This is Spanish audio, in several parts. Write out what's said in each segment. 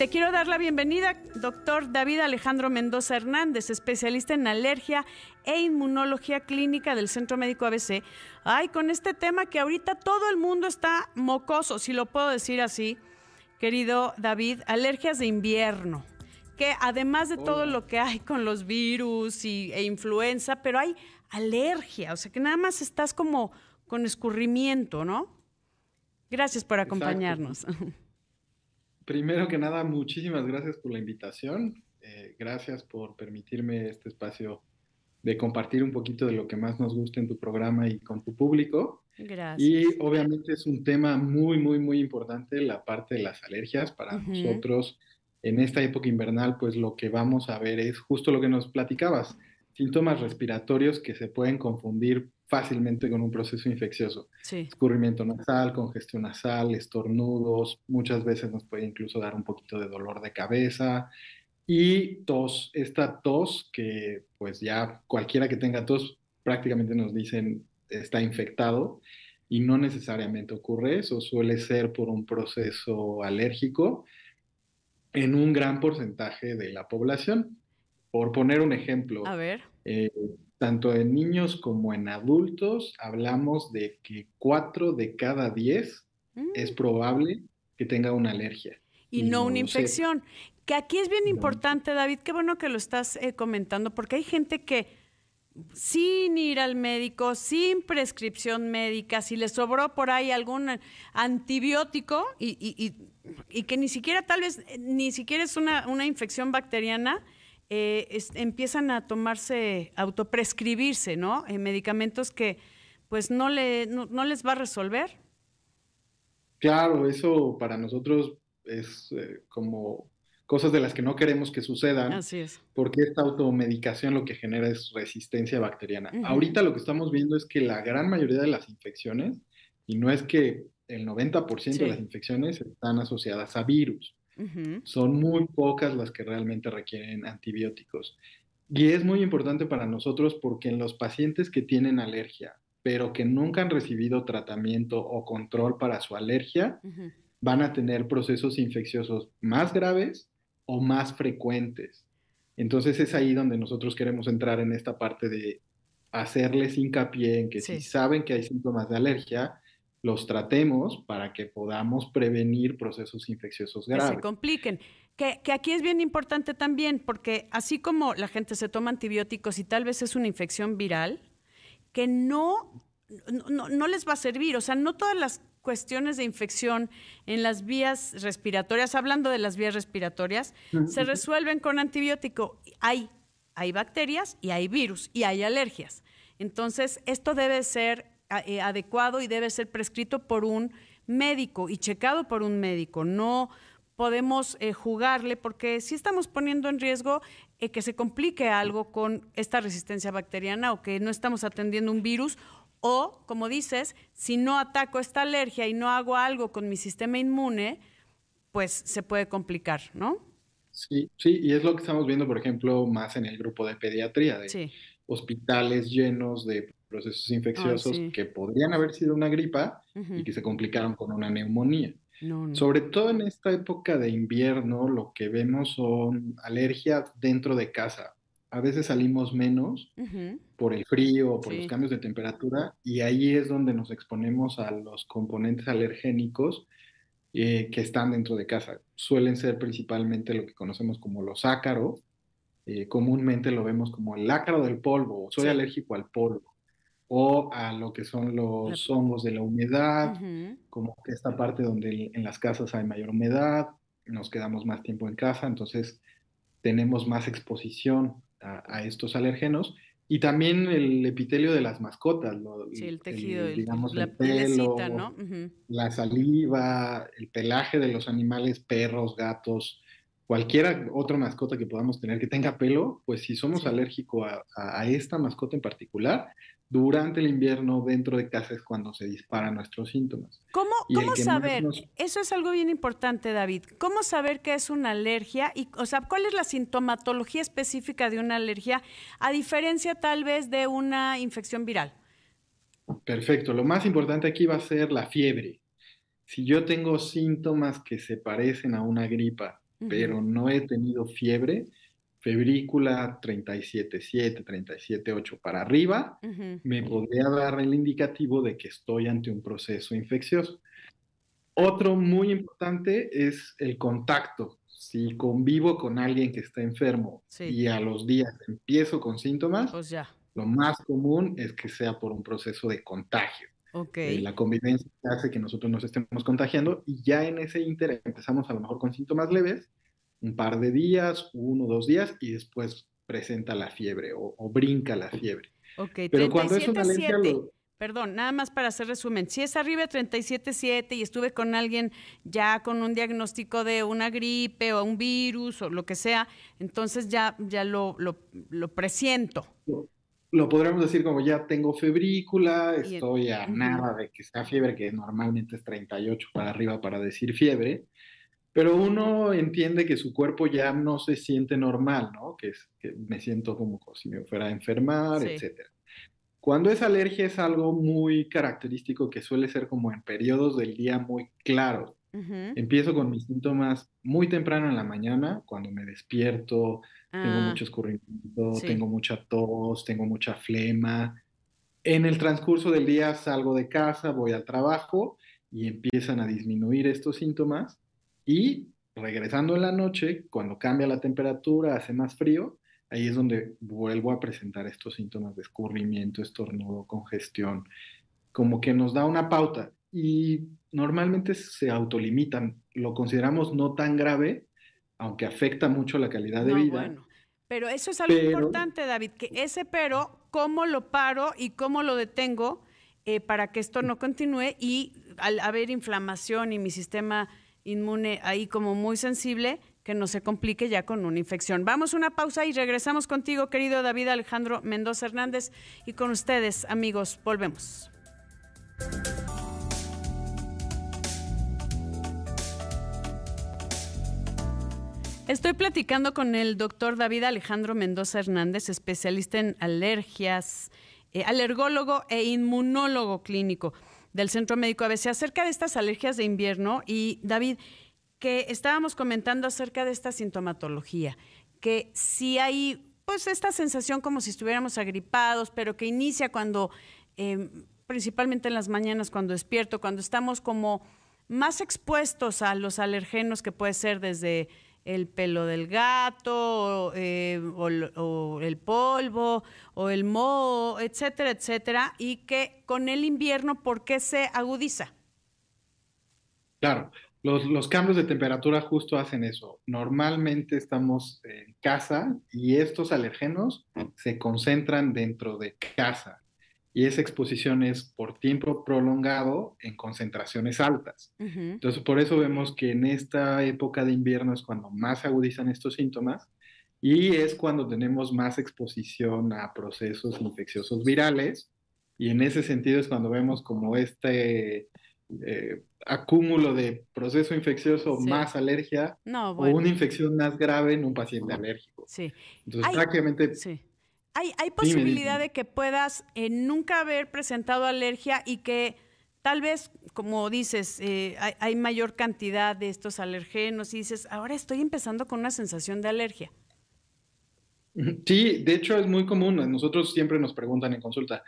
te quiero dar la bienvenida, doctor David Alejandro Mendoza Hernández, especialista en alergia e inmunología clínica del Centro Médico ABC. Ay, con este tema que ahorita todo el mundo está mocoso, si lo puedo decir así, querido David, alergias de invierno que además de todo lo que hay con los virus y, e influenza, pero hay alergia, o sea que nada más estás como con escurrimiento, ¿no? Gracias por acompañarnos. Primero que nada, muchísimas gracias por la invitación. Eh, gracias por permitirme este espacio de compartir un poquito de lo que más nos gusta en tu programa y con tu público. Gracias. Y obviamente es un tema muy, muy, muy importante, la parte de las alergias. Para nosotros, en esta época invernal, pues lo que vamos a ver es justo lo que nos platicabas, síntomas respiratorios que se pueden confundir fácilmente con un proceso infeccioso. Escurrimiento nasal, congestión nasal, estornudos, muchas veces nos puede incluso dar un poquito de dolor de cabeza y tos. Esta tos que pues ya cualquiera que tenga tos prácticamente nos dicen está infectado y no necesariamente ocurre eso, suele ser por un proceso alérgico en un gran porcentaje de la población. Por poner un ejemplo, A ver. Eh, tanto en niños como en adultos, hablamos de que 4 de cada 10 es mm. probable que tenga una alergia. Y, no, una infección. Que aquí es bien importante, David, qué bueno que lo estás eh, comentando, porque hay gente que sin ir al médico, sin prescripción médica, si le sobró por ahí algún antibiótico y, que ni siquiera, tal vez, ni siquiera es una, una infección bacteriana, eh, empiezan a tomarse, autoprescribirse, ¿no? En medicamentos que pues no, le, no, les va a resolver. Claro, eso para nosotros es eh, como cosas de las que no queremos que sucedan. Así es. Porque esta automedicación lo que genera es resistencia bacteriana. Ahorita lo que estamos viendo es que la gran mayoría de las infecciones, y no es que el 90% de las infecciones están asociadas a virus. Son muy pocas las que realmente requieren antibióticos. Y es muy importante para nosotros porque en los pacientes que tienen alergia, pero que nunca han recibido tratamiento o control para su alergia, van a tener procesos infecciosos más graves o más frecuentes. Entonces es ahí donde nosotros queremos entrar en esta parte de hacerles hincapié en que si saben que hay síntomas de alergia, los tratemos para que podamos prevenir procesos infecciosos graves. Que se compliquen. Que, aquí es bien importante también, porque así como la gente se toma antibióticos y tal vez es una infección viral, que no, no, no les va a servir. O sea, no todas las cuestiones de infección en las vías respiratorias, hablando de las vías respiratorias, se resuelven con antibiótico. Hay, hay bacterias y hay virus y hay alergias. Entonces, esto debe ser adecuado y debe ser prescrito por un médico y checado por un médico. No podemos eh, jugarle porque si estamos poniendo en riesgo eh, que se complique algo con esta resistencia bacteriana o que no estamos atendiendo un virus o, como dices, si no ataco esta alergia y no hago algo con mi sistema inmune, pues se puede complicar, ¿no? Sí, sí, y es lo que estamos viendo, por ejemplo, más en el grupo de pediatría, de hospitales llenos de procesos infecciosos que podrían haber sido una gripa y que se complicaron con una neumonía. Sobre todo en esta época de invierno, lo que vemos son alergias dentro de casa. A veces salimos menos por el frío o por los cambios de temperatura y ahí es donde nos exponemos a los componentes alergénicos eh, que están dentro de casa. Suelen ser principalmente lo que conocemos como los ácaros. Eh, comúnmente lo vemos como el ácaro del polvo. Soy alérgico al polvo o a lo que son los hongos de la humedad, como que esta parte donde en las casas hay mayor humedad, nos quedamos más tiempo en casa, entonces tenemos más exposición a, estos alérgenos. Y también el epitelio de las mascotas, sí, el tejido, digamos, la el pelo, ¿no? la saliva, el pelaje de los animales, perros, gatos, cualquier otra mascota que podamos tener que tenga pelo, pues si somos alérgicos a, esta mascota en particular, durante el invierno dentro de casa es cuando se disparan nuestros síntomas. ¿Cómo, cómo saber? Eso es algo bien importante, David. ¿Cómo saber qué es una alergia? Y, o sea, ¿cuál es la sintomatología específica de una alergia a diferencia tal vez de una infección viral? Perfecto. Lo más importante aquí va a ser la fiebre. Si yo tengo síntomas que se parecen a una gripa pero no he tenido fiebre, febrícula 37.7, 37.8 para arriba, me podría dar el indicativo de que estoy ante un proceso infeccioso. Otro muy importante es el contacto. Si convivo con alguien que está enfermo y a los días empiezo con síntomas, pues lo más común es que sea por un proceso de contagio. Okay. Eh, la convivencia hace que nosotros nos estemos contagiando y ya en ese inter empezamos a lo mejor con síntomas leves, un par de días, uno o dos días y después presenta la fiebre o, brinca la fiebre. Ok, Pero cuando es una alergia... Perdón, nada más para hacer resumen. Si es arriba de 37.7 y estuve con alguien ya con un diagnóstico de una gripe o un virus o lo que sea, entonces ya, ya lo, lo, lo presiento lo podríamos decir como ya tengo febrícula, estoy a nada de que sea fiebre, que normalmente es 38 para arriba para decir fiebre, pero uno entiende que su cuerpo ya no se siente normal, ¿no? Que, es, que me siento como si me fuera a enfermar, etc. Cuando es alergia es algo muy característico que suele ser como en periodos del día muy claros. Empiezo con mis síntomas muy temprano en la mañana, cuando me despierto, tengo ah. mucho escurrimiento, tengo mucha tos, tengo mucha flema. En el transcurso del día salgo de casa, voy al trabajo y empiezan a disminuir estos síntomas y regresando en la noche, cuando cambia la temperatura, hace más frío, ahí es donde vuelvo a presentar estos síntomas de escurrimiento, estornudo, congestión, como que nos da una pauta y normalmente se autolimitan, lo consideramos no tan grave, aunque afecta mucho la calidad de vida. Bueno. Pero eso es algo importante, David, que ese pero, ¿cómo lo paro y cómo lo detengo eh, para que esto no continúe? Y al haber inflamación y mi sistema inmune ahí como muy sensible, que no se complique ya con una infección. Vamos a una pausa y regresamos contigo, querido David Alejandro Mendoza Hernández, y con ustedes, amigos, volvemos. Estoy platicando con el doctor David Alejandro Mendoza Hernández, especialista en alergias, eh, alergólogo e inmunólogo clínico del Centro Médico ABC, acerca de estas alergias de invierno. Y David, que estábamos comentando acerca de esta sintomatología, que si hay pues esta sensación como si estuviéramos agripados, pero que inicia cuando, em, principalmente en las mañanas, cuando despierto, cuando estamos como más expuestos a los alergenos que puede ser desde el pelo del gato, eh, o, el polvo, o el moho, etcétera, etcétera, y que con el invierno, ¿por qué se agudiza? Claro, los, los, cambios de temperatura justo hacen eso. Normalmente estamos en casa y estos alergenos se concentran dentro de casa y esa exposición es por tiempo prolongado en concentraciones altas. Entonces, por eso vemos que en esta época de invierno es cuando más se agudizan estos síntomas y es cuando tenemos más exposición a procesos infecciosos virales y en ese sentido es cuando vemos como este eh, acúmulo de proceso infeccioso más alergia o una infección más grave en un paciente alérgico. Sí. Entonces, prácticamente... ¿Hay, hay posibilidad de que puedas eh, nunca haber presentado alergia y que tal vez, como dices, eh, hay, mayor cantidad de estos alergenos y dices, ahora estoy empezando con una sensación de alergia? Sí, de hecho es muy común. Nosotros siempre nos preguntan en consulta,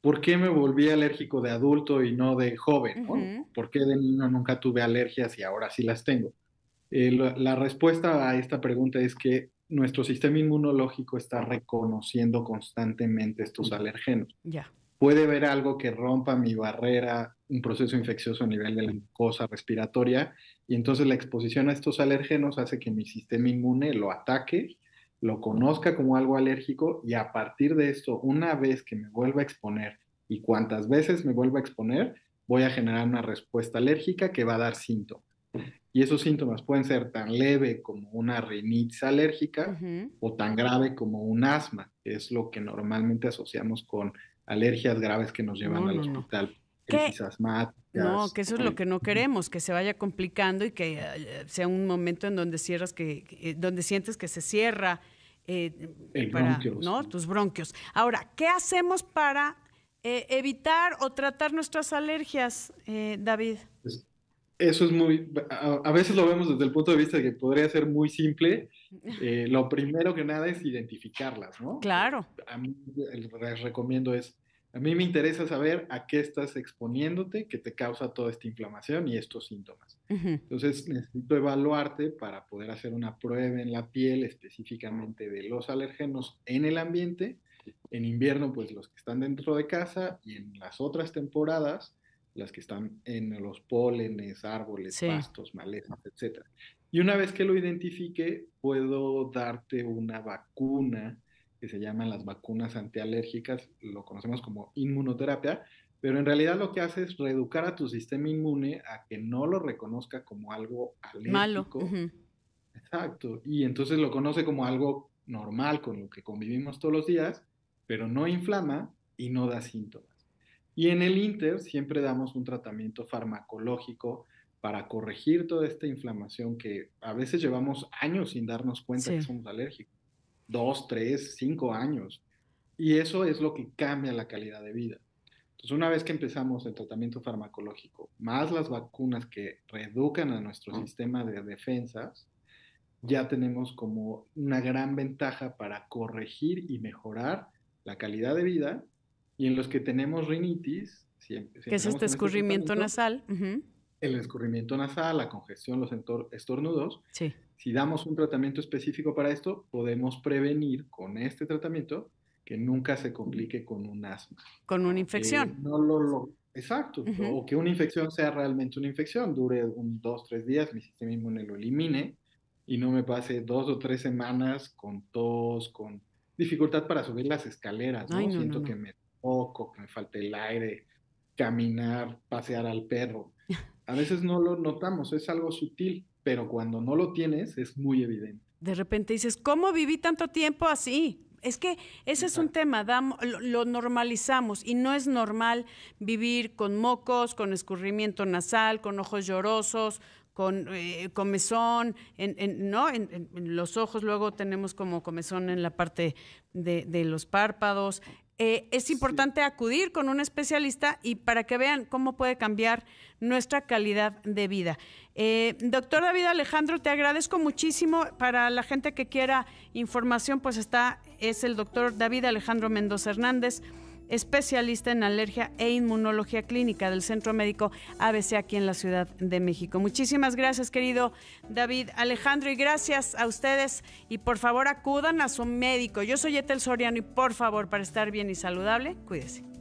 ¿por qué me volví alérgico de adulto y no de joven? ¿Por qué de niño nunca tuve alergias y ahora sí las tengo? Eh, la respuesta a esta pregunta es que nuestro sistema inmunológico está reconociendo constantemente estos alergenos. Ya. Puede haber algo que rompa mi barrera, un proceso infeccioso a nivel de la mucosa respiratoria, y entonces la exposición a estos alergenos hace que mi sistema inmune lo ataque, lo conozca como algo alérgico, y a partir de esto, una vez que me vuelva a exponer y cuantas veces me vuelva a exponer, voy a generar una respuesta alérgica que va a dar síntomas. Y esos síntomas pueden ser tan leve como una rinitis alérgica o tan grave como un asma, que es lo que normalmente asociamos con alergias graves que nos llevan al hospital. Crisis asmáticas. No, que eso es lo que no queremos, que se vaya complicando y que eh, sea un momento en donde cierras que, eh, donde sientes que se cierra eh, para, ¿no? tus bronquios. Ahora, ¿qué hacemos para evitar o tratar nuestras alergias, David? Pues, eso es muy, a, veces lo vemos desde el punto de vista de que podría ser muy simple. Eh, lo primero que nada es identificarlas, ¿no? Claro. A mí les recomiendo es, a mí me interesa saber a qué estás exponiéndote que te causa toda esta inflamación y estos síntomas. Entonces necesito evaluarte para poder hacer una prueba en la piel específicamente de los alérgenos en el ambiente. En invierno, pues los que están dentro de casa y en las otras temporadas, las que están en los pólenes, árboles, pastos, malezas, etc. Y una vez que lo identifique, puedo darte una vacuna que se llaman las vacunas antialérgicas, lo conocemos como inmunoterapia, pero en realidad lo que hace es reeducar a tu sistema inmune a que no lo reconozca como algo alérgico. Malo. Exacto. Y entonces lo conoce como algo normal con lo que convivimos todos los días, pero no inflama y no da síntomas. Y en el Inter siempre damos un tratamiento farmacológico para corregir toda esta inflamación que a veces llevamos años sin darnos cuenta que somos alérgicos. Dos, tres, cinco años. Y eso es lo que cambia la calidad de vida. Entonces, una vez que empezamos el tratamiento farmacológico, más las vacunas que reeducan a nuestro sistema de defensas, ya tenemos como una gran ventaja para corregir y mejorar la calidad de vida y en los que tenemos rinitis, que es este, este escurrimiento nasal. El escurrimiento nasal, la congestión, los estornudos. Si damos un tratamiento específico para esto, podemos prevenir con este tratamiento que nunca se complique con un asma. Con una infección. no lo, exacto. O que una infección sea realmente una infección, dure un dos, tres días, mi sistema inmune lo elimine y no me pase dos o tres semanas con tos, con dificultad para subir las escaleras, ¿no? Siento que me que me falte el aire, caminar, pasear al perro. A veces no lo notamos, es algo sutil, pero cuando no lo tienes es muy evidente. De repente dices, ¿cómo viví tanto tiempo así? Es que ese es un tema, lo, normalizamos y no es normal vivir con mocos, con escurrimiento nasal, con ojos llorosos, con eh, comezón, en, ¿no? En, los ojos, luego tenemos como comezón en la parte de, de los párpados. Eh, es importante acudir con un especialista y para que vean cómo puede cambiar nuestra calidad de vida. Eh, doctor David Alejandro, te agradezco muchísimo. Para la gente que quiera información, pues está, es el doctor David Alejandro Mendoza Hernández especialista en alergia e inmunología clínica del Centro Médico ABC aquí en la Ciudad de México. Muchísimas gracias, querido David Alejandro, y gracias a ustedes. Y por favor, acudan a su médico. Yo soy Etel Soriano y por favor, para estar bien y saludable, cuídese.